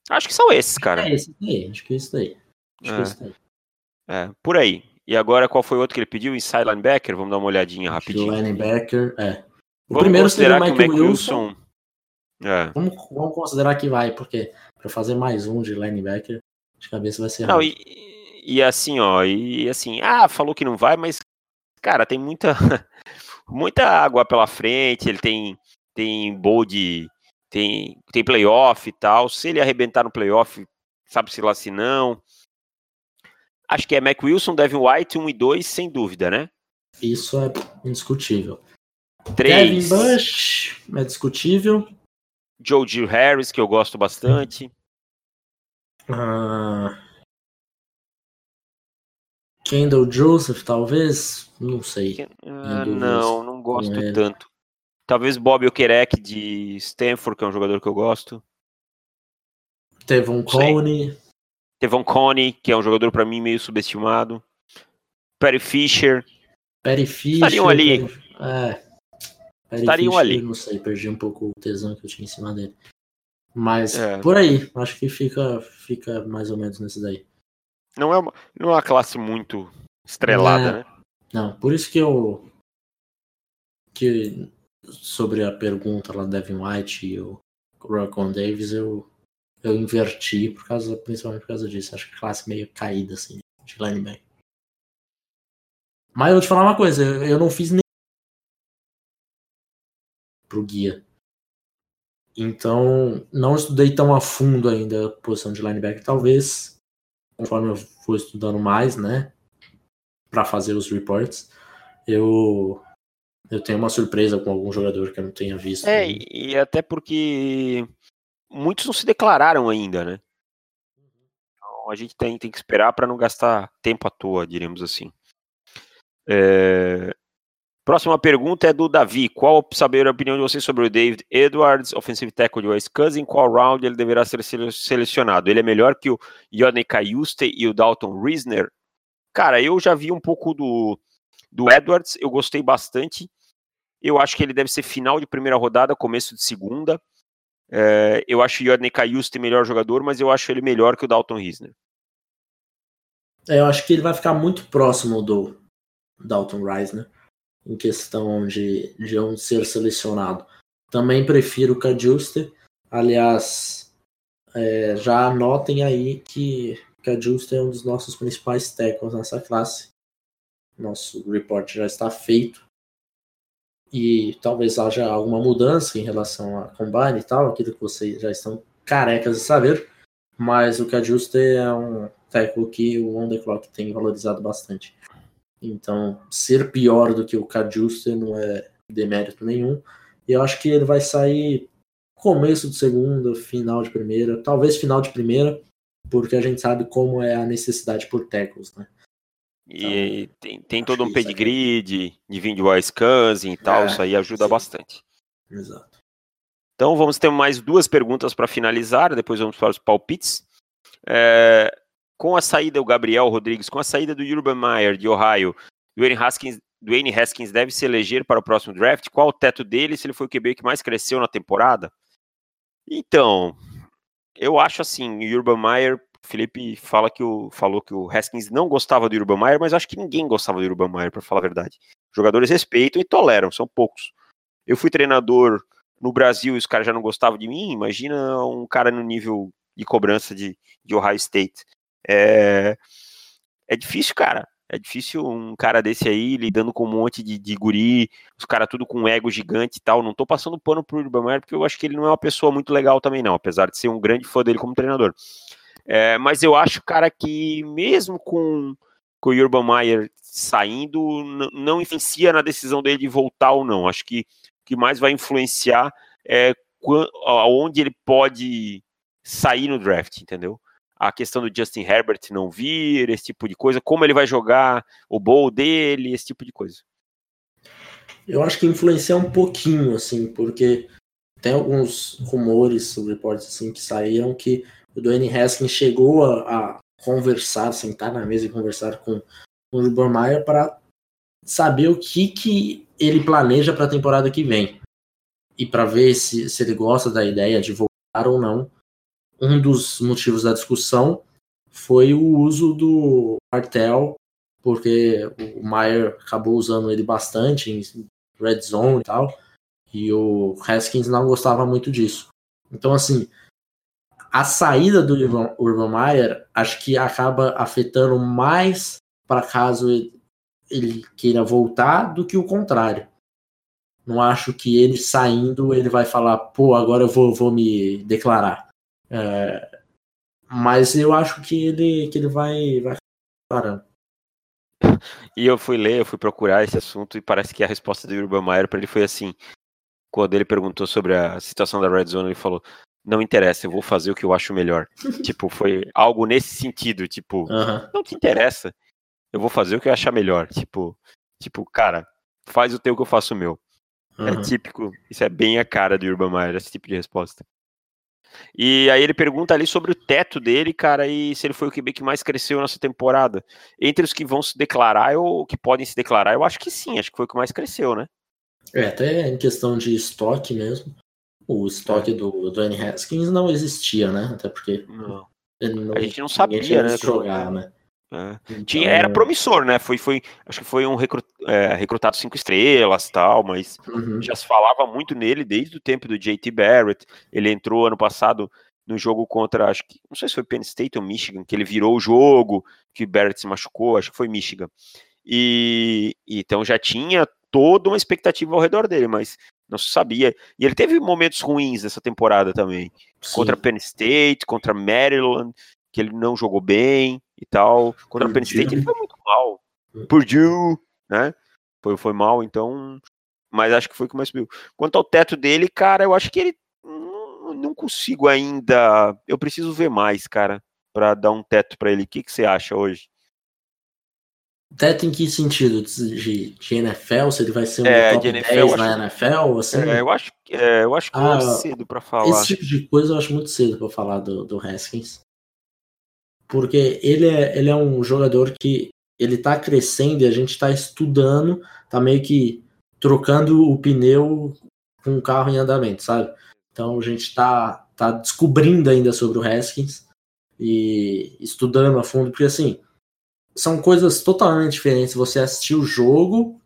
Acho que são esses, cara. É esse daí, acho que é isso daí. É. é. por aí. E agora, qual foi o outro que ele pediu? Inside linebacker? Vamos dar uma olhadinha rapidinho. Linebacker, é. O vamos primeiro seria o Mike Wilson. Wilson... É. Vamos, vamos, considerar que vai, porque para fazer mais um de linebacker, de cabeça vai ser Não, e, e, assim, ó, e assim, ah, falou que não vai, mas, cara, tem muita, <laughs> muita água pela frente, ele tem, tem bold, tem, tem playoff e tal. Se ele arrebentar no playoff, sabe-se lá se não. Acho que é Mac Wilson, Devin White, 1 e 2, sem dúvida, né? Isso é indiscutível. 3. Devin Bush é discutível. Joe G. Harris, que eu gosto bastante. Uh... Kendall Joseph, talvez? Não sei. Uh, não, não gosto tanto. Talvez Bob Okerek de Stanford, que é um jogador que eu gosto. Tevon Coney. Tevon Coney, que é um jogador para mim meio subestimado. Perry Fisher. Perry Fisher. Estariam ali. É. Perry Estariam Fisher, ali. Não sei, perdi um pouco o tesão que eu tinha em cima dele. Mas é. por aí, acho que fica, fica mais ou menos nesse daí. Não é uma, não é uma classe muito estrelada, é, né? Não, por isso que eu. Que sobre a pergunta lá do Devin White e o Rocon Davis, eu eu inverti por causa, principalmente por causa disso. Acho que classe meio caída, assim, de linebacker. Mas eu vou te falar uma coisa, eu não fiz nem pro guia. Então, não estudei tão a fundo ainda a posição de linebacker. Talvez, conforme eu for estudando mais, né, para fazer os reports, eu eu tenho uma surpresa com algum jogador que eu não tenha visto. É, e até porque muitos não se declararam ainda, né? Então a gente tem, tem que esperar para não gastar tempo à toa, diríamos assim. É... Próxima pergunta é do Davi. Qual saber a opinião de vocês sobre o David Edwards, offensive tackle de Wisconsin? Em qual round ele deverá ser selecionado? Ele é melhor que o Yodney Cayuste e o Dalton Risner? Cara, eu já vi um pouco do, do Edwards, eu gostei bastante. Eu acho que ele deve ser final de primeira rodada, começo de segunda. É, eu acho Yodney Cayuste melhor jogador, mas eu acho ele melhor que o Dalton Risner. É, eu acho que ele vai ficar muito próximo do Dalton Risner em questão de, de onde ser selecionado. Também prefiro o Cajuste, Aliás, é, já anotem aí que, Justo é um dos nossos principais tackles nessa classe. Nosso report já está feito. E talvez haja alguma mudança em relação a Combine e tal, aquilo que vocês já estão carecas de saber. Mas o Cajuste é um tackle que o On The Clock tem valorizado bastante. Então, ser pior do que o Cajuste não é demérito nenhum. E eu acho que ele vai sair começo de segunda, final de primeira, talvez final de primeira, porque a gente sabe como é a necessidade por tackles, né? E então, tem, tem todo um pedigree de, de vir de Wisconsin e tal, é, isso aí ajuda sim. bastante. Exato. Então vamos ter mais duas perguntas para finalizar, depois vamos para os palpites. É, com a saída do Gabriel Rodrigues, com a saída do Urban Meyer de Ohio, Dwayne Haskins, Dwayne Haskins deve se eleger para o próximo draft? Qual o teto dele? Se ele foi o QB que mais cresceu na temporada? Então, eu acho assim, o Urban Meyer, o Felipe fala que o, falou que o Haskins não gostava do Urban Meyer, mas acho que ninguém gostava do Urban Meyer, para falar a verdade. Jogadores respeitam e toleram, são poucos. Eu fui treinador no Brasil e os caras já não gostavam de mim, imagina um cara no nível de cobrança de, de Ohio State. É, é difícil, cara. É difícil um cara desse aí lidando com um monte de, de guri, os caras tudo com um ego gigante e tal. Não tô passando pano pro Urban Meyer, porque eu acho que ele não é uma pessoa muito legal também, não, apesar de ser um grande fã dele como treinador. É, mas eu acho, cara, que mesmo com, com o Urban Meyer saindo, não influencia na decisão dele de voltar ou não. Acho que o que mais vai influenciar é aonde ele pode sair no draft, entendeu? a questão do Justin Herbert não vir, esse tipo de coisa, como ele vai jogar, o bowl dele, esse tipo de coisa. Eu acho que influencia um pouquinho, assim, porque tem alguns rumores, reportes assim, que saíram que o Dwayne Haskins chegou a, a conversar, sentar na mesa e conversar com, com o Urban Meyer para saber o que, que ele planeja para a temporada que vem. E para ver se, se ele gosta da ideia de voltar ou não um dos motivos da discussão foi o uso do Martel, porque o Maier acabou usando ele bastante em red zone e tal, e o Haskins não gostava muito disso. Então, assim, a saída do Urban, Urban Meyer acho que acaba afetando mais para caso ele queira voltar do que o contrário. Não acho que ele saindo ele vai falar, pô, agora eu vou, vou me declarar. É, mas eu acho que ele, que ele vai, vai parando. E eu fui ler, eu fui procurar esse assunto e parece que a resposta do Urban Meyer para ele foi assim: quando ele perguntou sobre a situação da Red Zone, ele falou: Não interessa, eu vou fazer o que eu acho melhor. <laughs> tipo, foi algo nesse sentido, tipo, não te interessa, eu vou fazer o que eu achar melhor. Tipo, tipo, cara, faz o teu que eu faço o meu. É típico, isso é bem a cara do Urban Meyer, esse tipo de resposta. E aí ele pergunta ali sobre o teto dele, cara, e se ele foi o QB que mais cresceu nessa temporada. Entre os que vão se declarar ou que podem se declarar, eu acho que sim, acho que foi o que mais cresceu, né? É, até em questão de estoque mesmo. O estoque é. do Dwayne Haskins não existia, né? Até porque não. Não, a gente não sabia, né? Jogar, né? É. Então... Tinha, era promissor, né? Foi, foi, acho que foi um recrut, é, recrutado cinco estrelas tal, mas uhum. já se falava muito nele desde o tempo do JT Barrett. Ele entrou ano passado no jogo contra, acho que, não sei se foi Penn State ou Michigan, que ele virou o jogo, que Barrett se machucou, acho que foi Michigan. E então já tinha toda uma expectativa ao redor dele, mas não se sabia. E ele teve momentos ruins nessa temporada também. Sim. Contra Penn State, contra Maryland, que ele não jogou bem e tal. Contra o Penn State ele foi muito mal. Purdue, né? Foi, foi mal, então. Mas acho que foi o que mais subiu. Quanto ao teto dele, cara, eu acho que ele. Não, não consigo ainda. Eu preciso ver mais, cara, para dar um teto para ele. O que, que você acha hoje? Teto em que sentido? De, de NFL? Se ele vai ser um é, top NFL, 10 na NFL? Assim? É, eu acho, é, eu acho que é ah, é cedo para falar. Esse tipo de coisa eu acho muito cedo para falar do, do Haskins porque ele é, ele é um jogador que ele tá crescendo e a gente está estudando, tá meio que trocando o pneu com o carro em andamento, sabe? Então a gente tá, tá descobrindo ainda sobre o Haskins e estudando a fundo, porque assim, são coisas totalmente diferentes você assistir o jogo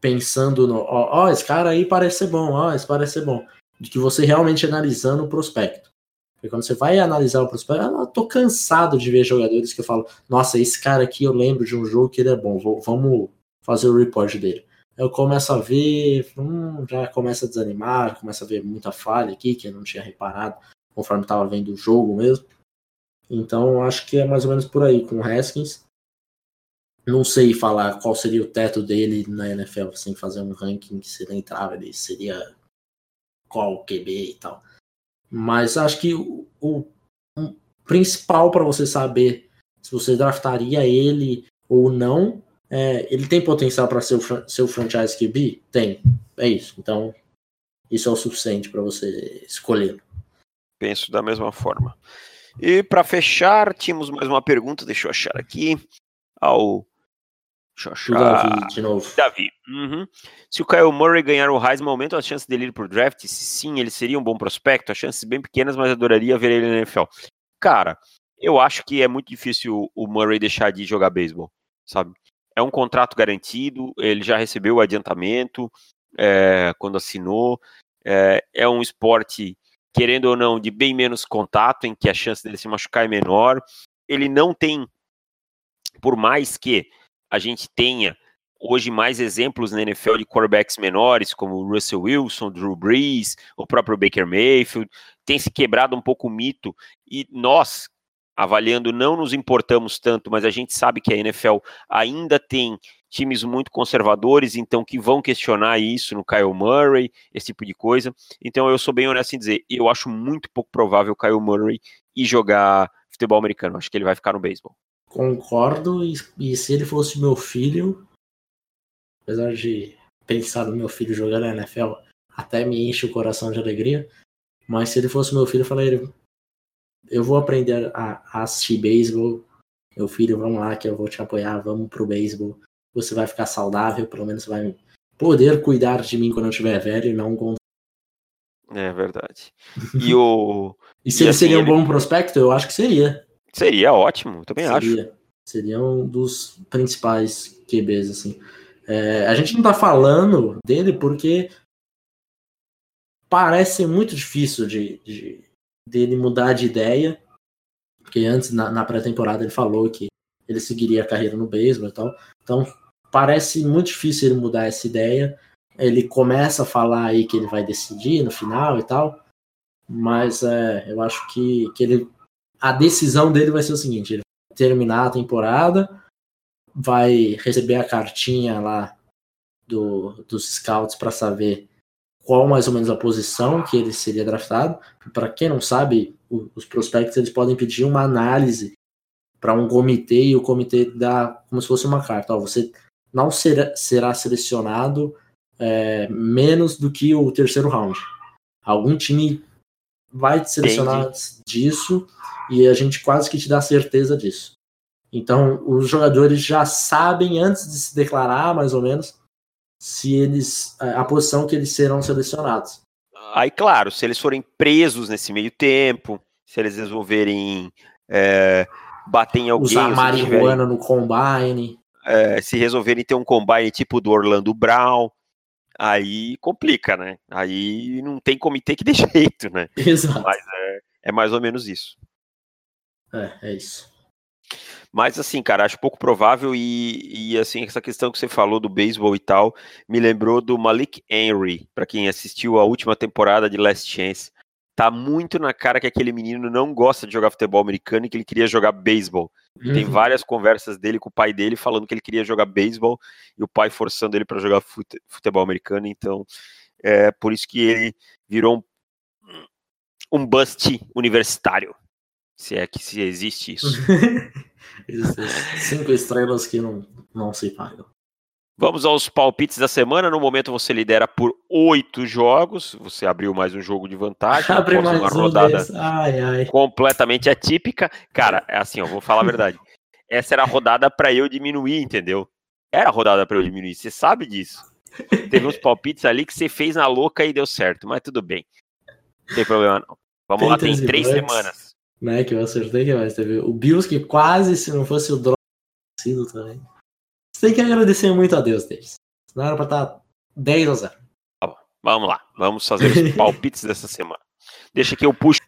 pensando no, ó, esse cara aí parece ser bom, ó, esse parece ser bom. do que você realmente analisando o prospecto. Porque quando você vai analisar o prospecto, eu tô cansado de ver jogadores que eu falo, nossa, esse cara aqui eu lembro de um jogo que ele é bom, vou, vamos fazer o report dele. Eu começo a ver, hum, já começa a desanimar, começa a ver muita falha aqui que eu não tinha reparado conforme estava vendo o jogo mesmo. Então acho que é mais ou menos por aí com o Haskins. Não sei falar qual seria o teto dele na NFL, sem fazer um ranking que se ele entrava, ele seria qual QB e tal. Mas acho que o, o, o principal para você saber se você draftaria ele ou não, é, ele tem potencial para ser o seu franchise QB? Tem. É isso. Então, isso é o suficiente para você escolher. Penso da mesma forma. E para fechar, tínhamos mais uma pergunta, deixa eu achar aqui. Ao. Deixa eu achar. Davi, de novo. Davi. Uhum. Se o Kyle Murray ganhar o Heisman, aumenta as chances dele ir pro draft? Se sim, ele seria um bom prospecto. As chances bem pequenas, mas adoraria ver ele na NFL. Cara, eu acho que é muito difícil o Murray deixar de jogar beisebol, sabe? É um contrato garantido, ele já recebeu o adiantamento é, quando assinou. É, é um esporte querendo ou não, de bem menos contato, em que a chance dele se machucar é menor. Ele não tem, por mais que a gente tenha hoje mais exemplos na NFL de quarterbacks menores, como Russell Wilson, Drew Brees, o próprio Baker Mayfield, tem se quebrado um pouco o mito, e nós, avaliando, não nos importamos tanto, mas a gente sabe que a NFL ainda tem times muito conservadores, então que vão questionar isso no Kyle Murray, esse tipo de coisa. Então eu sou bem honesto em dizer, eu acho muito pouco provável o Kyle Murray ir jogar futebol americano. Acho que ele vai ficar no beisebol. Concordo, e, e, se ele fosse meu filho, apesar de pensar no meu filho jogando na NFL, até me enche o coração de alegria. Mas se ele fosse meu filho, eu falaria: eu vou aprender a, a assistir beisebol. Meu filho, vamos lá que eu vou te apoiar, vamos pro beisebol você vai ficar saudável, pelo menos vai poder cuidar de mim quando eu estiver velho e não com. É verdade. E o. <laughs> e se e ele assim, seria um ele... bom prospecto? Eu acho que seria. Seria ótimo, também seria. acho. Seria um dos principais QBs, assim. É, a gente não tá falando dele porque parece muito difícil de, de dele mudar de ideia. Porque antes, na, na pré-temporada, ele falou que ele seguiria a carreira no beisebol e tal. Então, parece muito difícil ele mudar essa ideia. Ele começa a falar aí que ele vai decidir no final e tal, mas é, eu acho que, que ele, a decisão dele vai ser o seguinte: ele vai terminar a temporada, vai receber a cartinha lá do, dos scouts para saber qual mais ou menos a posição que ele seria draftado. Para quem não sabe, os prospectos eles podem pedir uma análise para um comitê e o comitê dá como se fosse uma carta. Ó, você não será, será selecionado é, menos do que o terceiro round. Algum time vai te selecionar Entendi. disso e a gente quase que te dá certeza disso. Então, os jogadores já sabem antes de se declarar, mais ou menos, se eles a posição que eles serão selecionados. Aí, claro, se eles forem presos nesse meio tempo, se eles resolverem é, bater em alguém, usar marihuana tiverem... no combine, é, se resolverem ter um combine tipo do Orlando Brown, aí complica, né? Aí não tem comitê que <laughs> dê jeito, né? Exato. Mas é, é mais ou menos isso. É, é isso. Mas assim, cara, acho pouco provável e, e assim, essa questão que você falou do beisebol e tal, me lembrou do Malik Henry, para quem assistiu a última temporada de Last Chance tá muito na cara que aquele menino não gosta de jogar futebol americano e que ele queria jogar beisebol. Uhum. Tem várias conversas dele com o pai dele falando que ele queria jogar beisebol e o pai forçando ele para jogar fute futebol americano. Então, é por isso que ele virou um, um bust universitário. Se é que se existe isso. <laughs> Cinco estrelas que não, não se pagam. Vamos aos palpites da semana. No momento você lidera por oito jogos. Você abriu mais um jogo de vantagem. <laughs> Abre mais uma um rodada ai, ai. completamente atípica. Cara, é assim, eu vou falar a verdade. <laughs> Essa era a rodada para eu diminuir, entendeu? Era a rodada para eu diminuir. Você sabe disso. Teve uns palpites ali que você fez na louca e deu certo, mas tudo bem. Não tem problema não. Vamos lá, tem três Bucks, semanas. Né, que eu acertei que mais teve o Bills que quase, se não fosse o drop, sido também. Você tem que agradecer muito a Deus, Davis. Não era pra estar 10 a 0. Tá Vamos lá, vamos fazer os <laughs> palpites dessa semana. Deixa que eu puxo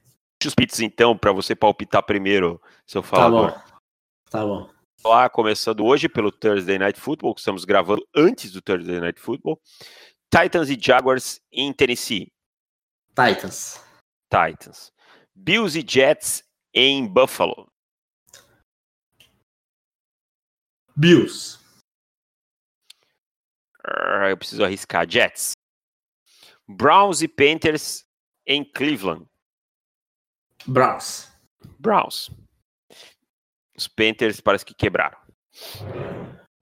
os palpites então, para você palpitar primeiro, seu falador. Tá bom. Tá bom. Lá, começando hoje pelo Thursday Night Football, que estamos gravando antes do Thursday Night Football. Titans e Jaguars em Tennessee. Titans. Titans. Bills e Jets em Buffalo. Bills. Eu preciso arriscar. Jets. Browns e Panthers em Cleveland. Browns. Browns. Os Panthers parece que quebraram.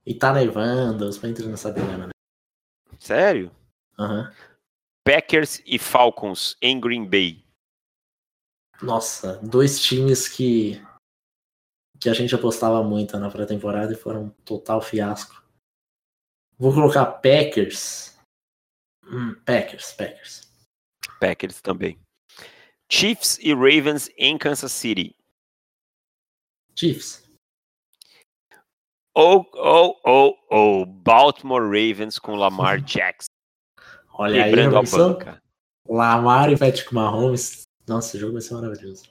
E tá nevando, os Panthers não sabem nada, né? Sério? Uhum. Packers e Falcons em Green Bay. Nossa, dois times que que a gente apostava muito na pré-temporada e foram um total fiasco. Vou colocar Packers Hum, Packers, Packers. Packers também. Chiefs e Ravens em Kansas City. Chiefs. Ou, ou, ou, ou, Baltimore Ravens com Lamar <laughs> Jackson. Olha Quebrando aí, a banca. Lamar e Patrick Mahomes. Nossa, esse jogo vai ser maravilhoso.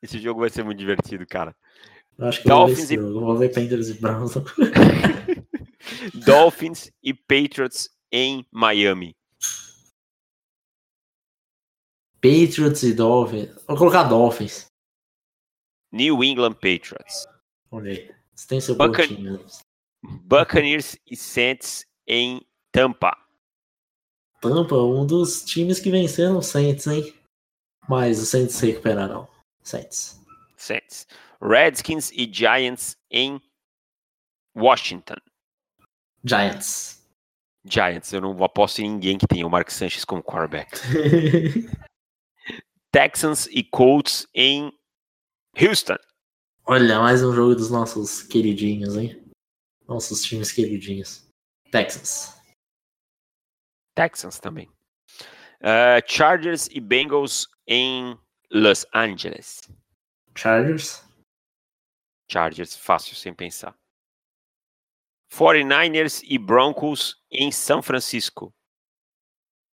Esse jogo vai ser muito divertido, cara. Eu acho que Dolphins eu vou ver, e... vou ver Panthers e Browns. <laughs> Dolphins e Patriots em Miami. Patriots e Dolphins. Vou colocar Dolphins. New England Patriots. Olha aí. Você tem seu Bucan... Buccaneers e Saints em Tampa. Tampa, um dos times que venceram o Saints, hein? Mas o Saints se recuperarão. Saints. Saints. Redskins e Giants em Washington. Giants. Giants, eu não aposto em ninguém que tenha o Mark Sanchez como quarterback. <laughs> Texans e Colts em Houston. Olha, mais um jogo dos nossos queridinhos, hein? Nossos times queridinhos. Texans. Texans também. Uh, Chargers e Bengals em Los Angeles. Chargers. Chargers, fácil, sem pensar. 49ers e Broncos em São Francisco.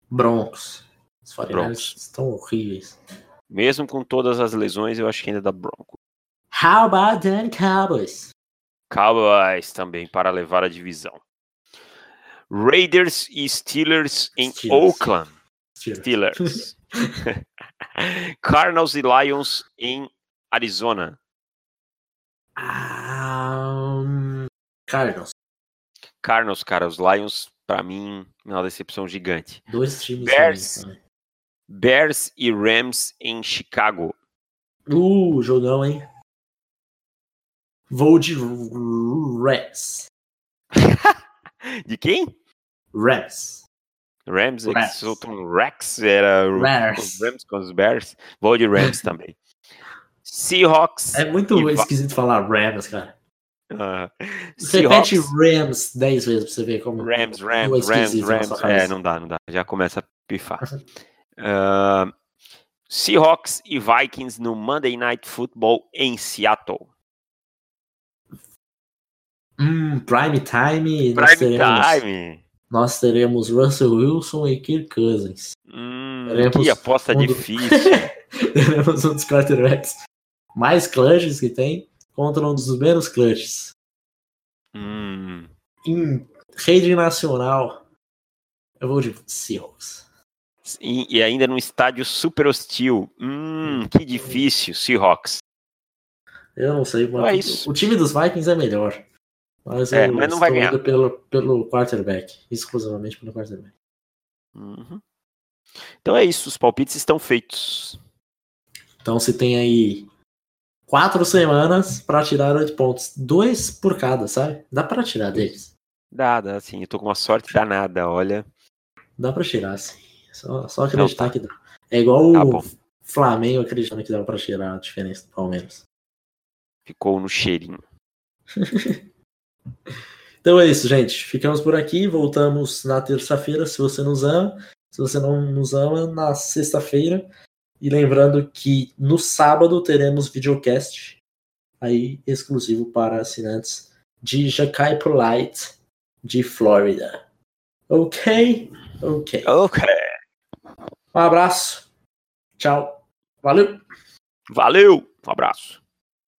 Broncos. Os 49ers Broncos. estão horríveis. Mesmo com todas as lesões, eu acho que ainda dá Broncos. How about then Cowboys? Cowboys também para levar a divisão. Raiders e Steelers em Steelers. Oakland. Steelers. Steelers. <laughs> <laughs> Cardinals e Lions em Arizona. Um, Cardinals. Cardinals, cara, os Lions, para mim, é uma decepção gigante. Dois times Bears, Bears e Rams em Chicago. Uh, jogão, hein? Vou de Rams. <laughs> de quem? Rams. Rams, é Rams. soltam Rex, era Rams. os Rams com os Bears. Vou de Rams <laughs> também. Seahawks. É muito esquisito falar Rams, cara. Uh, Repete Rams 10 vezes pra você ver como. Rams, Rams, Rams, Rams. É, não dá, não dá. Já começa a pifar. uh, Seahawks e Vikings no Monday Night Football em Seattle. Hum, prime time. Prime nós teremos, time. Nós teremos Russell Wilson e Kirk Cousins. Hum, que aposta um difícil. <laughs> teremos um dos quarterbacks mais clutches que tem contra um dos menos clutches. Hum. Em rede nacional, eu vou de Seahawks. E, e ainda num estádio super hostil. Hum, que difícil, Seahawks. Eu não sei, mas é o time dos Vikings é melhor. Mas, é, mas não vai ganhar. Pelo, pelo quarterback, exclusivamente pelo quarterback. Uhum. Então é isso, os palpites estão feitos. Então se tem aí quatro semanas para tirar oito pontos. Dois por cada, sabe? Dá para tirar deles. Dá, dá, sim. Eu tô com uma sorte danada, olha. Dá para tirar, sim. Só, só acreditar tá. que dá. É igual tá o Flamengo acreditando que dá para tirar a diferença do Palmeiras. Ficou no cheirinho. <laughs> então é isso, gente. Ficamos por aqui. Voltamos na terça-feira, se você nos ama. Se você não nos ama, na sexta-feira. E lembrando que no sábado teremos videocast aí exclusivo para assinantes de Jacai Polite de Flórida. Ok? Ok. Ok. Um abraço. Tchau. Valeu. Valeu. Um abraço.